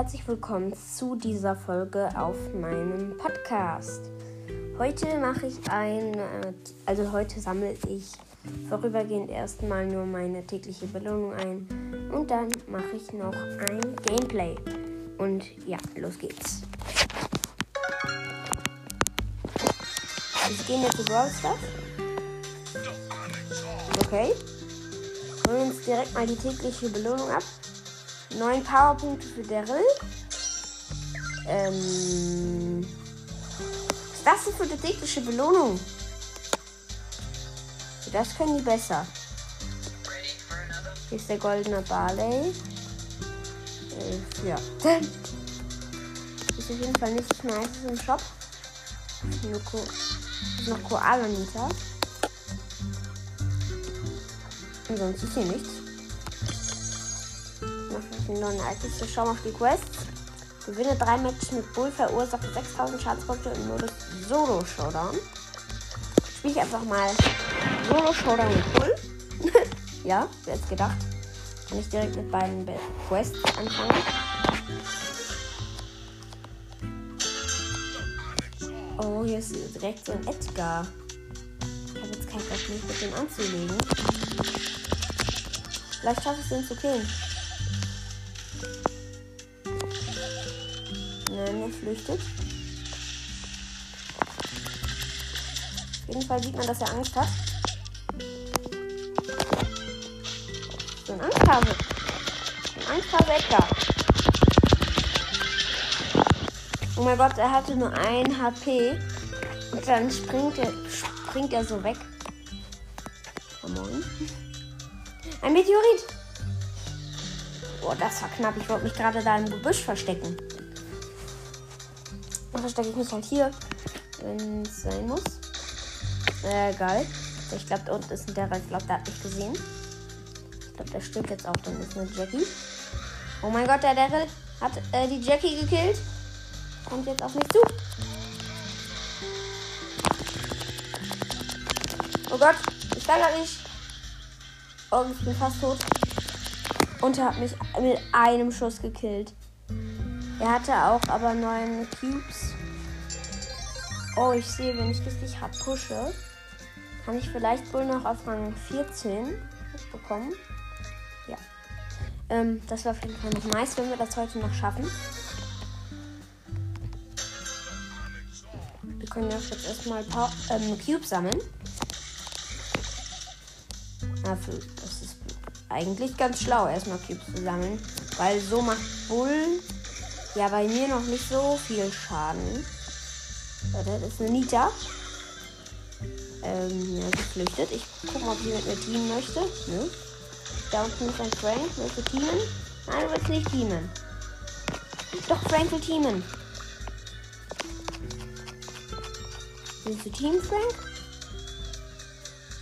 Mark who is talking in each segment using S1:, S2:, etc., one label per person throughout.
S1: herzlich willkommen zu dieser Folge auf meinem Podcast. Heute mache ich ein, äh, also heute sammle ich vorübergehend erstmal nur meine tägliche Belohnung ein und dann mache ich noch ein Gameplay. Und ja, los geht's. Wir gehen jetzt zu Brawl. Okay. Holen uns direkt mal die tägliche Belohnung ab. 9 Powerpunkte für Daryl. Ähm. Was ist das denn für eine tägliche Belohnung? Das können die besser. Hier ist der goldene Barley. Äh, ja. ist auf jeden Fall nichts Nices im Shop. Nur Ko noch Koala-Nita. Und sonst ist hier nichts. Noch den neuen Ereignisse. Schau mal auf die Quest. Gewinne drei Matches mit Bull, verursache 6000 Schadenspunkte im Modus Solo Showdown. Spiele ich einfach mal Solo Showdown mit Bull. ja, wer hätte gedacht. Kann ich direkt mit beiden Quests anfangen. Oh, hier ist direkt so ein Edgar. Ich habe jetzt keinen Bock, mich mit dem anzulegen. Vielleicht schaffe ich es, den zu killen. Nein, er flüchtet. Auf jeden Fall sieht man, dass er Angst hat. So ein Angsthase. Ein Angsthase Edgar. Oh mein Gott, er hatte nur ein HP. Und dann springt er, springt er so weg. Ein Meteorit. Boah, das war knapp. Ich wollte mich gerade da im Gebüsch verstecken. Dann verstecke ich mich halt hier, wenn es sein muss. Äh, geil. Ich glaube, da unten ist ein der. Ich glaube, der hat mich gesehen. Ich glaube, der stimmt jetzt auch. Dann ist eine Jackie. Oh mein Gott, der Daryl hat äh, die Jackie gekillt. Kommt jetzt auf mich zu. Oh Gott, ich gar nicht. Oh, ich bin fast tot. Und er hat mich mit einem Schuss gekillt. Er hatte auch aber neun Cubes. Oh, ich sehe, wenn ich richtig hart pushe, kann ich vielleicht wohl noch auf Rang 14 bekommen. Ja. Ähm, das war auf jeden Fall noch nice, wenn wir das heute noch schaffen. Wir können jetzt erstmal ein paar ähm, Cubes sammeln. Dafür, das ist eigentlich ganz schlau, erstmal Cubes zu sammeln. Weil so macht Bull ja bei mir noch nicht so viel Schaden. Das ist eine Nita. Ähm, ja, sie flüchtet. Ich gucke mal, ob sie mit mir teamen möchte. Nö. Da unten ist ein Frank. Willst du teamen? Nein, du willst nicht teamen. Doch, Frank will teamen. Willst du teamen, Frank?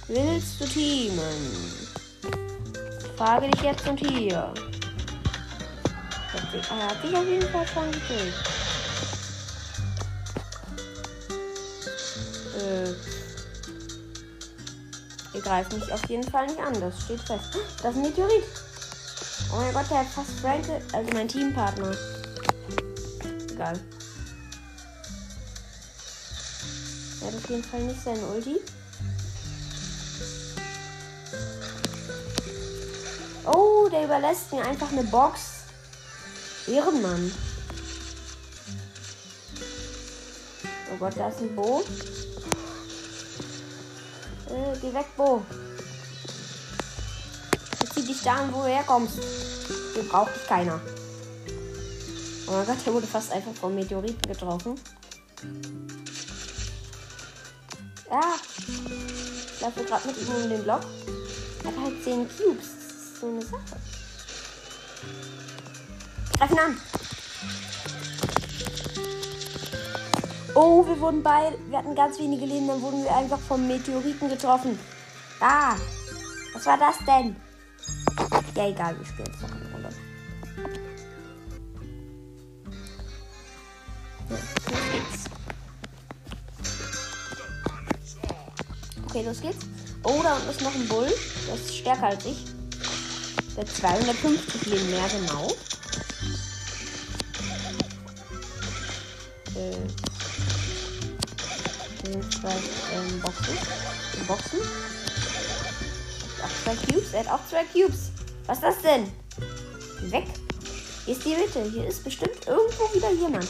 S1: Willst du teamen? Frage dich jetzt und hier. Er hat sich auf jeden Fall schon gekillt. Äh, ihr greift mich auf jeden Fall nicht an, das steht fest. Das ist ein Meteorit. Oh mein Gott, der hat fast Frank, also mein Teampartner. Egal. Er hat auf jeden Fall nicht seinen Ulti. Oh, der überlässt mir einfach eine Box. Ehrenmann. Oh Gott, da ist ein Bo. Äh, geh weg, Bo. Jetzt zieh dich da an, wo du herkommst. Hier braucht dich keiner. Oh mein Gott, der wurde fast einfach vom Meteoriten getroffen. Ja. Ich laufe gerade mit ihm um den Block. Er hat halt 10 Cubes. Das ist so eine Sache. Greif ihn an. Oh, wir wurden bei. Wir hatten ganz wenige Leben, dann wurden wir einfach vom Meteoriten getroffen. Ah! Was war das denn? Ja, egal, wir spielen jetzt noch eine Runde. Okay, los geht's. Oh, da unten ist noch ein Bull. Der ist stärker als ich. Der hat 250 Leben mehr, genau. Äh, zwei ähm, Boxen. Boxen. Auch zwei Cubes. Er hat auch zwei Cubes. Was ist das denn? Weg. Hier ist die Mitte. Hier ist bestimmt irgendwo wieder jemand.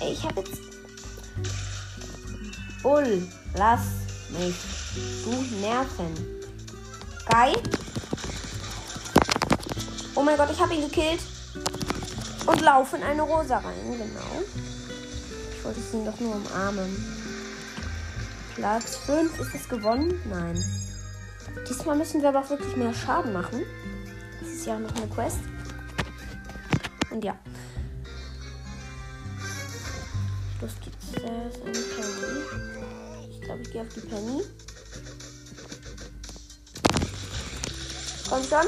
S1: Ey, ich habe jetzt. Bull, lass mich. Du Nerven. Geil. Oh mein Gott, ich habe ihn gekillt. Und laufe in eine Rosa rein, genau. Ich wollte ihn doch nur umarmen. Platz 5. Ist es gewonnen? Nein. Diesmal müssen wir aber auch wirklich mehr Schaden machen. Das ist ja auch noch eine Quest. Und ja. Los geht's. Da ist eine Penny. Ich glaube, ich gehe auf die Penny. Komm schon.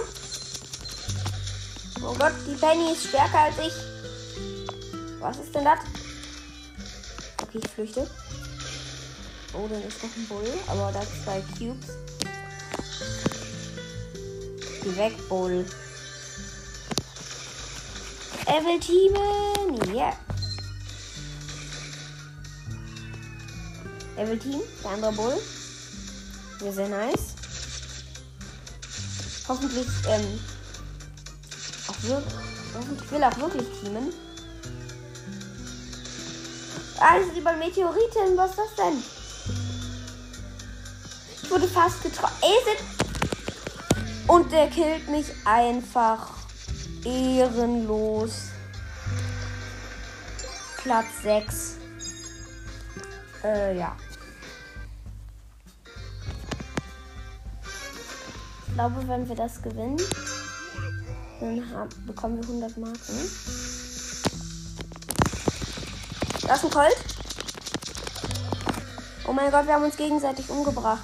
S1: Oh Gott, die Penny ist stärker als ich. Was ist denn das? Ich flüchte. Oh, dann ist noch ein Bull, aber da zwei Cubes. Geh weg, Bull. Er will teamen. Ja. Yeah. Er will teamen. Der andere Bull. Sehr, sehr nice. Hoffentlich, ähm, auch wirklich, hoffentlich will auch wirklich teamen. Ah, über Meteoriten. Was ist das denn? Ich wurde fast getroffen. Und der killt mich einfach ehrenlos. Platz 6. Äh, ja. Ich glaube, wenn wir das gewinnen, dann haben, bekommen wir 100 Marken. Das ist ein Colt. Oh mein Gott, wir haben uns gegenseitig umgebracht.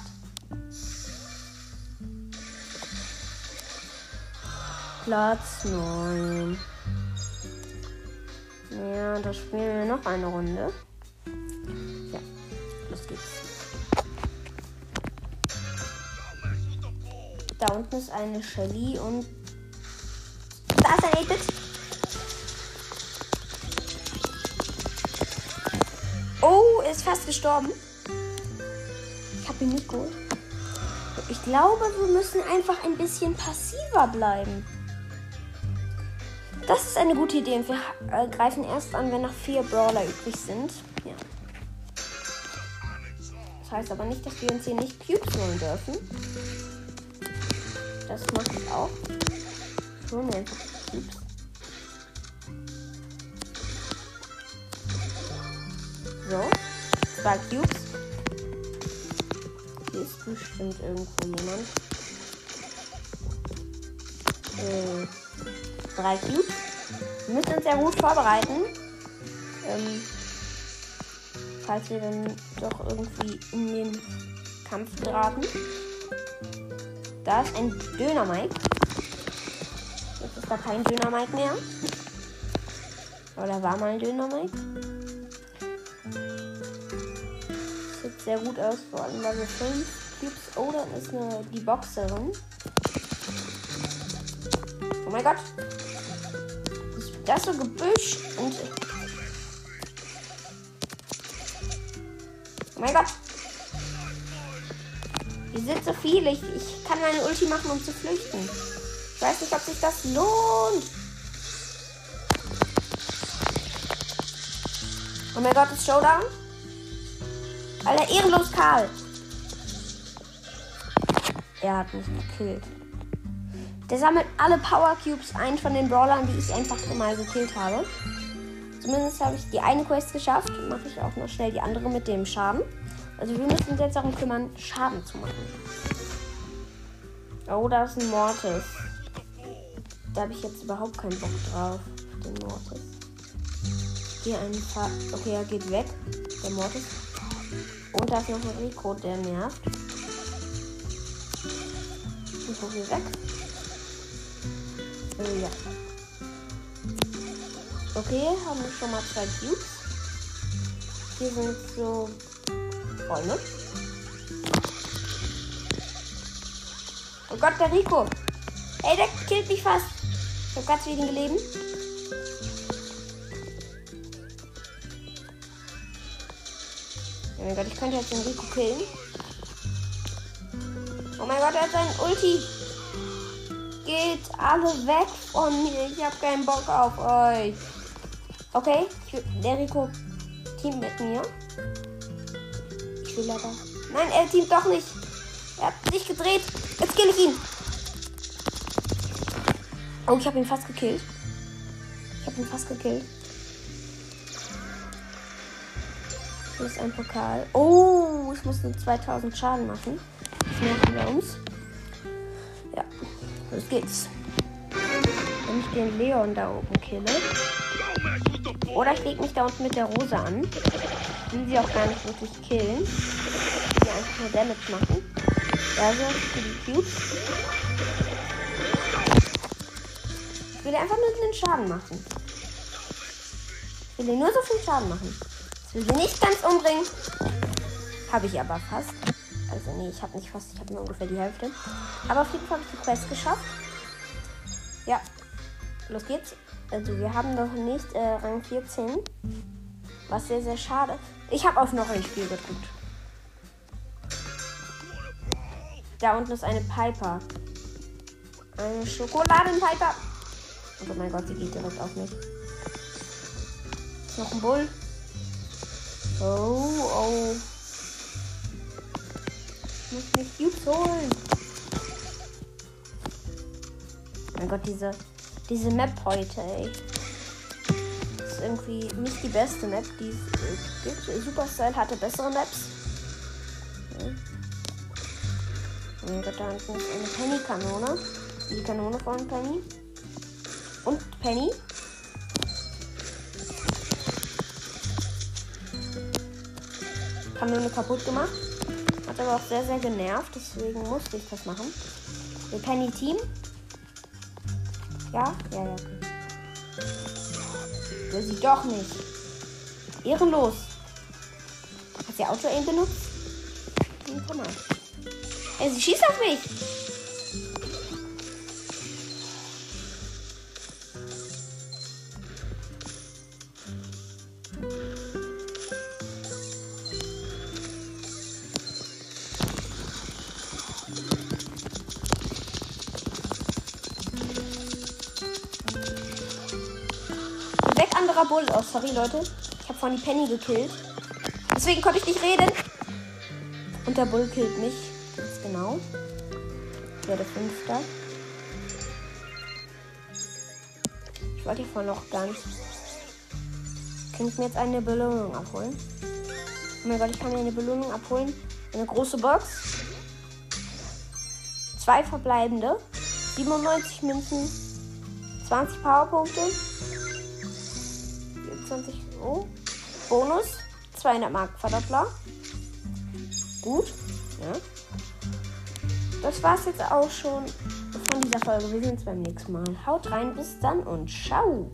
S1: Platz 9. Ja, da spielen wir noch eine Runde. Ja, los geht's. Da unten ist eine Shelly und da ist ein 8 ist fast gestorben. Ich habe ihn nicht geholt. Ich glaube, wir müssen einfach ein bisschen passiver bleiben. Das ist eine gute Idee wir äh, greifen erst an, wenn noch vier Brawler übrig sind. Ja. Das heißt aber nicht, dass wir uns hier nicht Cubes holen dürfen. Das mache ich auch. Mir einfach Cubes. Zwei Cubes. Hier ist bestimmt irgendwo jemand. Äh drei Cubes. Wir müssen uns sehr gut vorbereiten. Ähm, falls wir dann doch irgendwie in den Kampf geraten. Da ist ein Döner-Mike. Jetzt ist da kein Döner-Mike mehr. Oder war mal ein Döner-Mike. Sehr gut aus, vor allem so 5 Cubes. Oh, dann ist eine, die Boxerin. Oh mein Gott. Das so Gebüsch und. Oh mein Gott. Hier sind so viele. Ich, ich kann meine Ulti machen, um zu flüchten. Ich weiß nicht, ob sich das lohnt. Oh mein Gott, ist Showdown? Alter, ehrenlos Karl. Er hat mich gekillt. Der sammelt alle Power Cubes ein von den Brawlern, die ich einfach mal gekillt habe. Zumindest habe ich die eine Quest geschafft. Mache ich auch noch schnell die andere mit dem Schaden. Also wir müssen uns jetzt darum kümmern, Schaden zu machen. Oh, da ist ein Mortis. Da habe ich jetzt überhaupt keinen Bock drauf. Den Mortis. Hier ein paar. Okay, er geht weg. Der Mortis. Und da ist noch ein Rico, der nervt. Ich hole hier weg. Äh, ja. Okay, haben wir schon mal zwei Cubes. Hier sind so Freunde. Oh Gott, der Rico. Ey, der killt mich fast. Ich habe ganz wenige Leben. Oh mein Gott, ich könnte jetzt den Rico killen. Oh mein Gott, er hat seinen Ulti. Geht alle weg von mir. Ich habe keinen Bock auf euch. Okay, der Rico teamt mit mir. Ich will aber. Nein, er teamt doch nicht. Er hat sich gedreht. Jetzt kill ich ihn. Oh, ich habe ihn fast gekillt. Ich habe ihn fast gekillt. Hier ist ein Pokal. Oh, ich muss nur 2000 Schaden machen. Das merken wir uns. Ja, los geht's. Wenn ich den Leon da oben kille. Oder ich lege mich da unten mit der Rose an. Ich will sie auch gar nicht wirklich killen. Ich will einfach nur Damage machen. Ja, so für die Cubes. Ich will einfach nur den Schaden machen. Ich will nur so viel Schaden machen. Ich will sie nicht ganz umbringen. Habe ich aber fast. Also nee, ich habe nicht fast, ich habe nur ungefähr die Hälfte. Aber auf jeden Fall habe ich die Quest geschafft. Ja, los geht's. Also wir haben noch nicht äh, Rang 14. Was sehr, sehr schade. Ich habe auf noch ein Spiel gedrückt. Da unten ist eine Piper. Eine Schokoladenpiper. Oh mein Gott, sie geht direkt auf mich. Ist noch ein Bull. Oh, oh. Ich muss mich Cubes holen. Mein Gott, diese, diese Map heute, ey. Ist irgendwie nicht die beste Map, die es gibt. Superstyle hatte bessere Maps. Oh mein Gott, da hinten ist eine Penny-Kanone. Die Kanone von Penny. Und Penny. Kanone kaputt gemacht. Hat aber auch sehr, sehr genervt. Deswegen musste ich das machen. Wir Penny Team. Ja? Ja, ja, okay. Will sie doch nicht. Ehrenlos. Hat sie Auto-Aim benutzt? Komm mal. Ey, sie schießt auf mich. Weg, anderer Bull. Oh, sorry, Leute. Ich habe vorhin die Penny gekillt. Deswegen konnte ich nicht reden. Und der Bull killt mich. Ganz genau. Ich werde Fünfter. Ich wollte vorhin noch nicht. Kann ich mir jetzt eine Belohnung abholen? Oh mein Gott, ich kann mir eine Belohnung abholen. Eine große Box. Zwei verbleibende. 97 Münzen. 20 Powerpunkte. 20 Euro. Bonus. 200 Mark Verdoppler. Gut. Ja. Das war's jetzt auch schon von dieser Folge. Wir sehen uns beim nächsten Mal. Haut rein, bis dann und ciao.